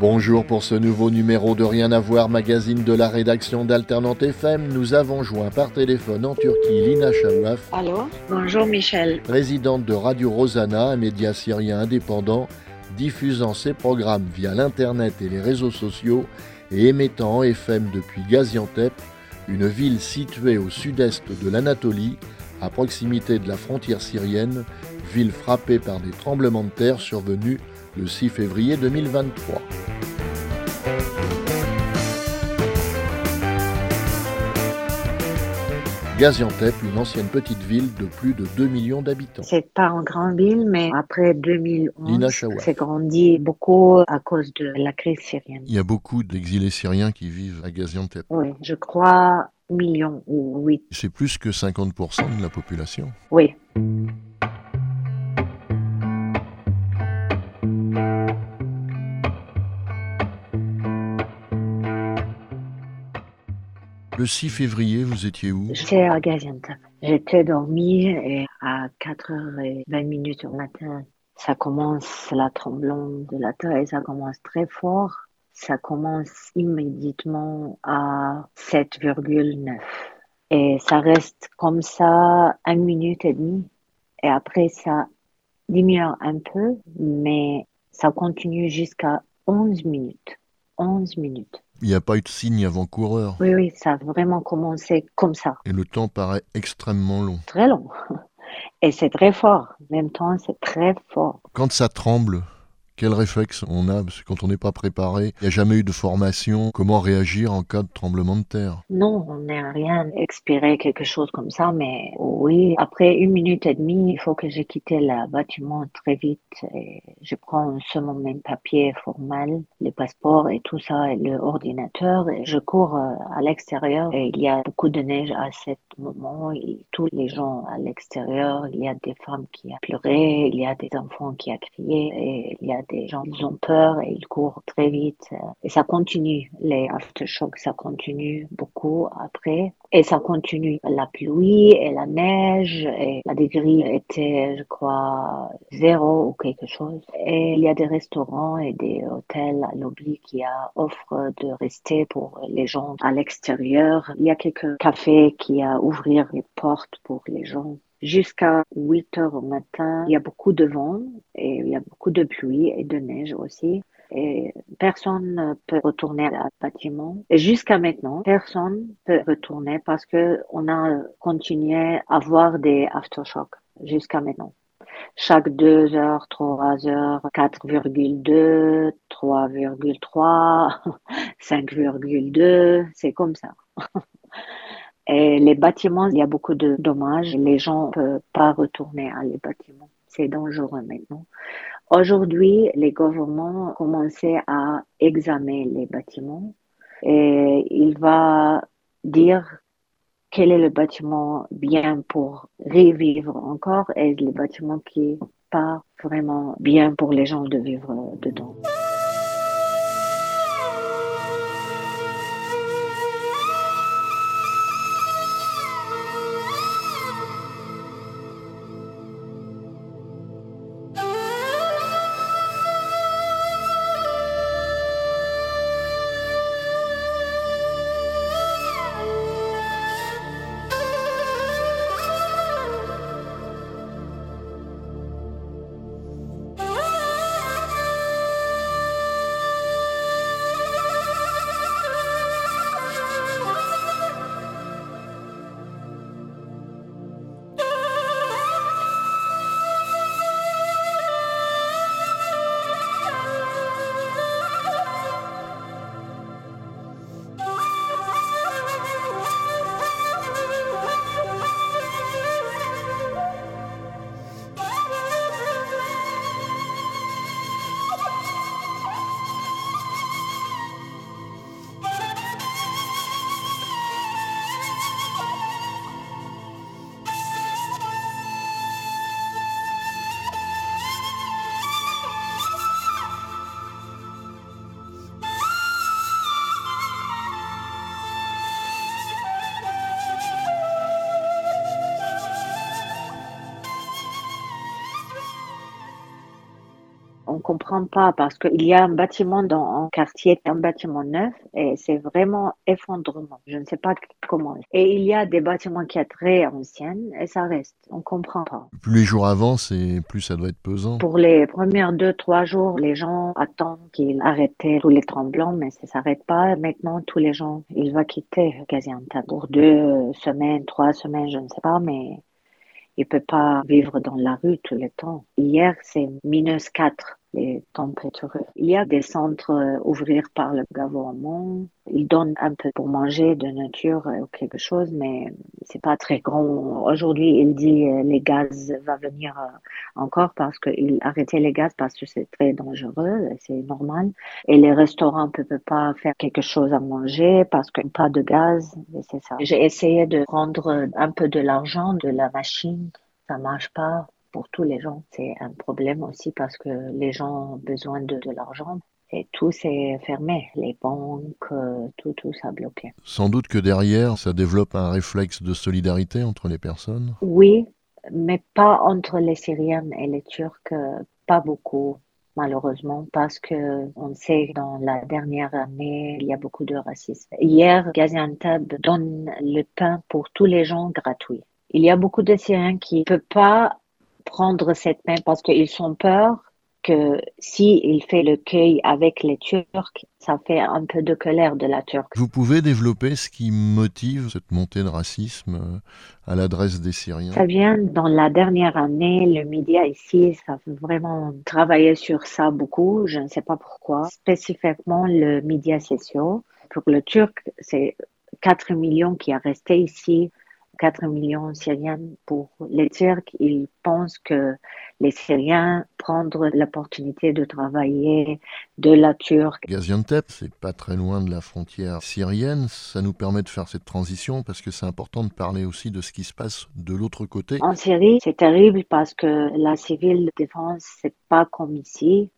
Bonjour pour ce nouveau numéro de Rien à voir, magazine de la rédaction d'Alternante FM. Nous avons joint par téléphone en Turquie Lina Chawaf. Allô Bonjour Michel. Présidente de Radio Rosanna, un média syrien indépendant diffusant ses programmes via l'Internet et les réseaux sociaux et émettant en FM depuis Gaziantep, une ville située au sud-est de l'Anatolie, à proximité de la frontière syrienne, ville frappée par des tremblements de terre survenus le 6 février 2023. Gaziantep, une ancienne petite ville de plus de 2 millions d'habitants. C'est pas une grande ville, mais après 2011, c'est grandi beaucoup à cause de la crise syrienne. Il y a beaucoup d'exilés syriens qui vivent à Gaziantep. Oui, je crois millions ou oui. C'est plus que 50% de la population. Oui. Le 6 février, vous étiez où? J'étais à Gaziantep. J'étais dormi et à 4h20 minutes au matin, ça commence la tremblante de la terre et ça commence très fort. Ça commence immédiatement à 7,9. Et ça reste comme ça une minute et demie. Et après, ça diminue un peu, mais ça continue jusqu'à 11 minutes. 11 minutes. Il n'y a pas eu de signe avant-coureur. Oui, oui, ça a vraiment commencé comme ça. Et le temps paraît extrêmement long. Très long. Et c'est très fort. En même temps, c'est très fort. Quand ça tremble, quel réflexe on a Parce que quand on n'est pas préparé, il n'y a jamais eu de formation. Comment réagir en cas de tremblement de terre? Non, on n'a rien expiré quelque chose comme ça, mais oui, après une minute et demie, il faut que j'ai quitté le bâtiment très vite. Je prends seulement mes papiers formels, le passeport et tout ça, et l'ordinateur. Je cours euh, à l'extérieur et il y a beaucoup de neige à ce moment. Tous les gens à l'extérieur, il y a des femmes qui ont pleuré, il y a des enfants qui ont crié et il y a des gens qui ont peur et ils courent très vite. Et ça continue, les aftershocks, ça continue beaucoup après. Et ça continue. La pluie et la neige et la degré était, je crois, zéro ou quelque chose. Et il y a des restaurants et des hôtels à lobby qui offrent de rester pour les gens à l'extérieur. Il y a quelques cafés qui a les portes pour les gens jusqu'à 8 heures au matin. Il y a beaucoup de vent et il y a beaucoup de pluie et de neige aussi. Et personne ne peut retourner à bâtiment. Et jusqu'à maintenant, personne peut retourner parce que on a continué à avoir des aftershocks jusqu'à maintenant. Chaque 2 heures, 3 heures, 4,2, 3,3, 5,2, c'est comme ça. Les bâtiments, il y a beaucoup de dommages. Les gens ne peuvent pas retourner à les bâtiments. C'est dangereux maintenant. Aujourd'hui, les gouvernements commencent à examiner les bâtiments et il va dire quel est le bâtiment bien pour revivre encore et le bâtiment qui n'est pas vraiment bien pour les gens de vivre dedans. Comprends pas parce qu'il y a un bâtiment dans un quartier, un bâtiment neuf et c'est vraiment effondrement. Je ne sais pas comment. Et il y a des bâtiments qui sont très anciens et ça reste. On comprend pas. Plus les jours avancent et plus ça doit être pesant. Pour les premiers deux, trois jours, les gens attendent qu'il arrête tous les tremblants, mais ça s'arrête pas. Maintenant, tous les gens, il va quitter Gaziantep pour deux semaines, trois semaines, je ne sais pas, mais il peut pas vivre dans la rue tout le temps. Hier, c'est minus 4 Il y a des centres euh, ouverts par le gouvernement. Ils donnent un peu pour manger de nature ou quelque chose, mais c'est pas très grand. Aujourd'hui, il dit euh, les gaz va venir euh, encore parce qu'il arrêtait les gaz parce que c'est très dangereux, c'est normal. Et les restaurants ne peuvent pas faire quelque chose à manger parce qu'il n'y a pas de gaz. C'est ça. J'ai essayé de prendre un peu de l'argent de la machine. Ça marche pas pour tous les gens. C'est un problème aussi parce que les gens ont besoin de, de l'argent. Et tout s'est fermé, les banques, euh, tout, tout s'est bloqué. Sans doute que derrière, ça développe un réflexe de solidarité entre les personnes Oui, mais pas entre les Syriens et les Turcs, pas beaucoup malheureusement, parce que on sait dans la dernière année, il y a beaucoup de racisme. Hier, Gaziantep donne le pain pour tous les gens gratuit. Il y a beaucoup de Syriens qui ne peuvent pas prendre cette main parce qu'ils sont peur que si il fait le cueil avec les Turcs, ça fait un peu de colère de la Turque. Vous pouvez développer ce qui motive cette montée de racisme euh, à l'adresse des Syriens? Ça vient dans la dernière année, le média ici, ça a vraiment travaillé sur ça beaucoup, je ne sais pas pourquoi. Spécifiquement le média social. Pour le Turc, c'est 4 millions qui a resté ici 4 millions de Syriens pour les Turcs. Ils pensent que les Syriens prendre l'opportunité de travailler de la Turque. Gaziantep, c'est pas très loin de la frontière syrienne. Ça nous permet de faire cette transition parce que c'est important de parler aussi de ce qui se passe de l'autre côté. En Syrie, c'est terrible parce que la civile défense, c'est pas comme ici.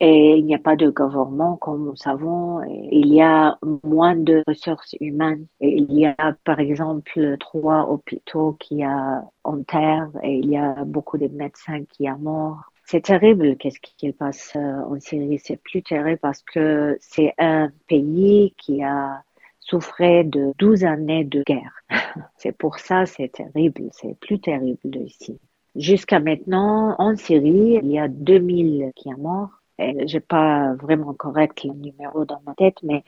Et il n'y a pas de gouvernement, comme nous savons. Il y a moins de ressources humaines. Il y a, par exemple, trois hôpitaux qui a en terre et il y a beaucoup de médecins qui sont morts. C'est terrible qu'est-ce qui passe euh, en Syrie? C'est plus terrible parce que c'est un pays qui a souffert de 12 années de guerre. c'est pour ça c'est terrible. C'est plus terrible ici. Jusqu'à maintenant, en Syrie, il y a 2000 qui sont morts j'ai pas vraiment correct le numéro dans ma tête, mais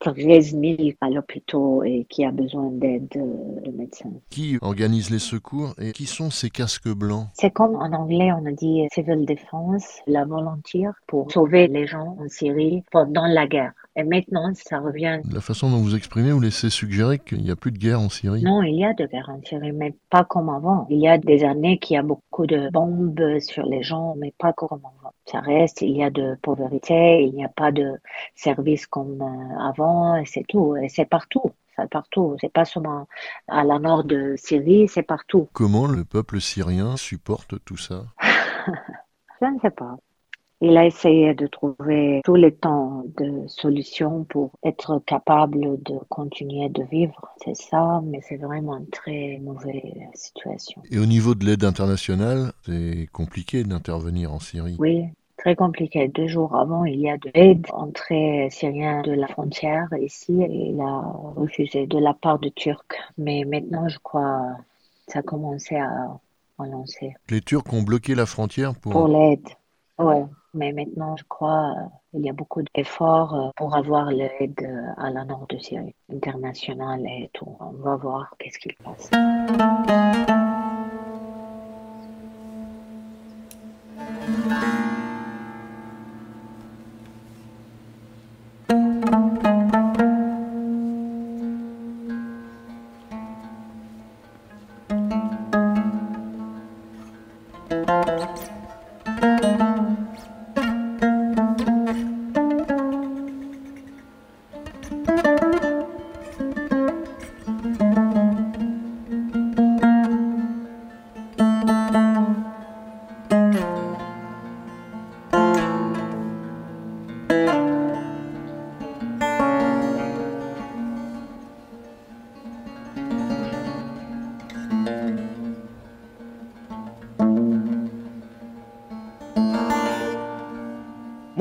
13 000 à l'hôpital et qui a besoin d'aide de médecins. Qui organise les secours et qui sont ces casques blancs? C'est comme en anglais on a dit civil defense, la volontaire pour sauver les gens en Syrie pendant la guerre. Et maintenant, ça revient. La façon dont vous exprimez, vous laissez suggérer qu'il n'y a plus de guerre en Syrie? Non, il y a de guerre en Syrie, mais pas comme avant. Il y a des années qu'il y a beaucoup de bombes sur les gens, mais pas comme avant. Ça reste, il y a de pauvreté, il n'y a pas de services comme euh, avant, et c'est tout. Et c'est partout. C'est partout. C'est pas seulement à la nord de Syrie, c'est partout. Comment le peuple syrien supporte tout ça? Je ne sais pas. Il a essayé de trouver tous les temps de solutions pour être capable de continuer de vivre. C'est ça, mais c'est vraiment une très mauvaise situation. Et au niveau de l'aide internationale, c'est compliqué d'intervenir en Syrie. Oui, très compliqué. Deux jours avant, il y a de l'aide entrée syrien de la frontière ici et il a refusé de la part de Turcs. Mais maintenant, je crois, ça a commencé à, à lancer. Les Turcs ont bloqué la frontière pour... Pour l'aide, ouais. Mais maintenant, je crois qu'il y a beaucoup d'efforts euh, pour avoir l'aide euh, à la nord de Syrie internationale et tout. On va voir qu'est-ce qu'il passe.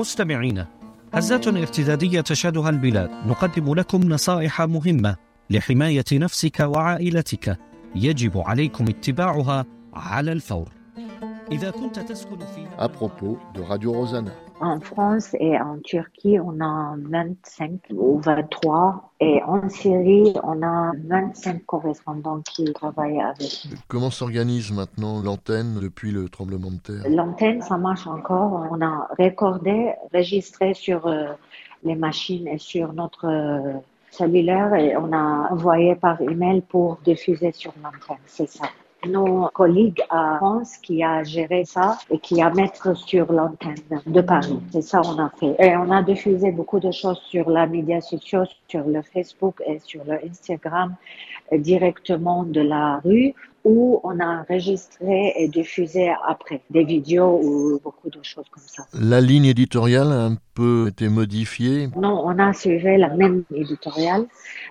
مستمعينا هزات ارتدادية تشهدها البلاد. نقدم لكم نصائح مهمة لحماية نفسك وعائلتك. يجب عليكم اتباعها على الفور. À propos de Radio Rosanna. En France et en Turquie, on a 25 ou 23. Et en Syrie, on a 25 correspondants qui travaillent avec nous. Comment s'organise maintenant l'antenne depuis le tremblement de terre? L'antenne, ça marche encore. On a recordé, registré sur euh, les machines et sur notre euh, cellulaire et on a envoyé par email pour diffuser sur l'antenne. C'est ça. Nos collègues à France qui a géré ça et qui a mettre sur l'antenne de Paris. C'est ça on a fait. Et on a diffusé beaucoup de choses sur les médias sociaux, sur le Facebook et sur le Instagram euh, directement de la rue où on a enregistré et diffusé après des vidéos ou beaucoup de choses comme ça. La ligne éditoriale a un peu été modifiée. Non, on a suivi la même éditoriale.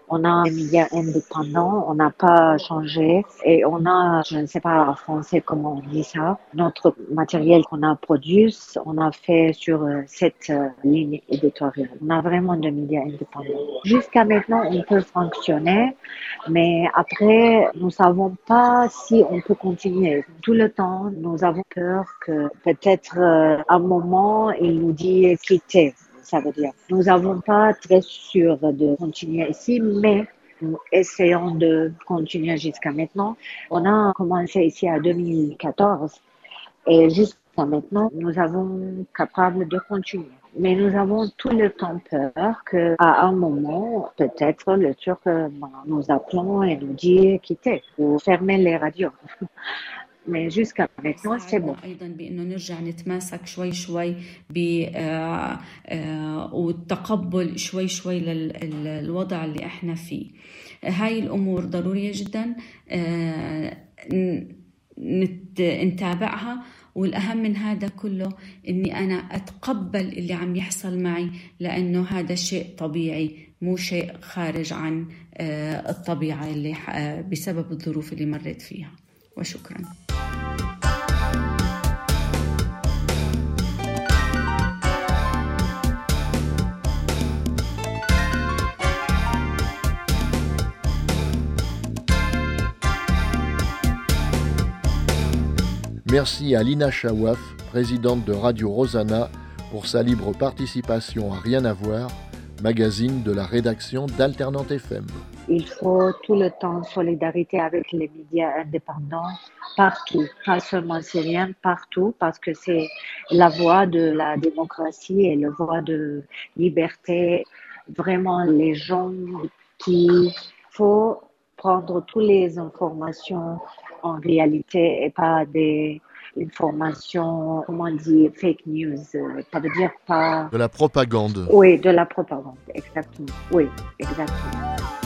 On a un média indépendant, on n'a pas changé et on a, je ne sais pas en français comment on dit ça, notre matériel qu'on a produit, on a fait sur euh, cette euh, ligne éditoriale. On a vraiment de médias indépendants. Jusqu'à maintenant, on peut fonctionner, mais après, nous savons pas si on peut continuer. Tout le temps, nous avons peur que peut-être euh, à un moment, il nous dit quitter. Ça veut dire, nous n'avons pas très sûr de continuer ici, mais nous essayons de continuer jusqu'à maintenant. On a commencé ici en 2014 et jusqu'à maintenant, nous avons capable de continuer. Mais nous avons tout le temps peur qu'à un moment, peut-être le Turc euh, nous appelons et nous dit quitter ou fermer les radios. Mais jusqu'à maintenant, c'est bon. أيضا بانه نرجع نتماسك شوي شوي ب آه، آه، والتقبل شوي شوي للوضع اللي إحنا فيه هاي الأمور ضروريه جدا آه، نت- نتابعها والأهم من هذا كله إني أنا أتقبل اللي عم يحصل معي لأنه هذا شيء طبيعي مو شيء خارج عن آه، الطبيعة اللي آه، بسبب الظروف اللي مريت فيها. وشكرا. Merci à Lina Chawaf, présidente de Radio Rosanna, pour sa libre participation à Rien à voir, magazine de la rédaction d'Alternante FM. Il faut tout le temps solidarité avec les médias indépendants partout, pas seulement syriens, partout, parce que c'est la voie de la démocratie et la voie de liberté. Vraiment, les gens qui faut prendre toutes les informations en réalité et pas des informations, comment dit, fake news. euh, Ça veut dire pas. De la propagande. Oui, de la propagande, exactement. Oui, exactement.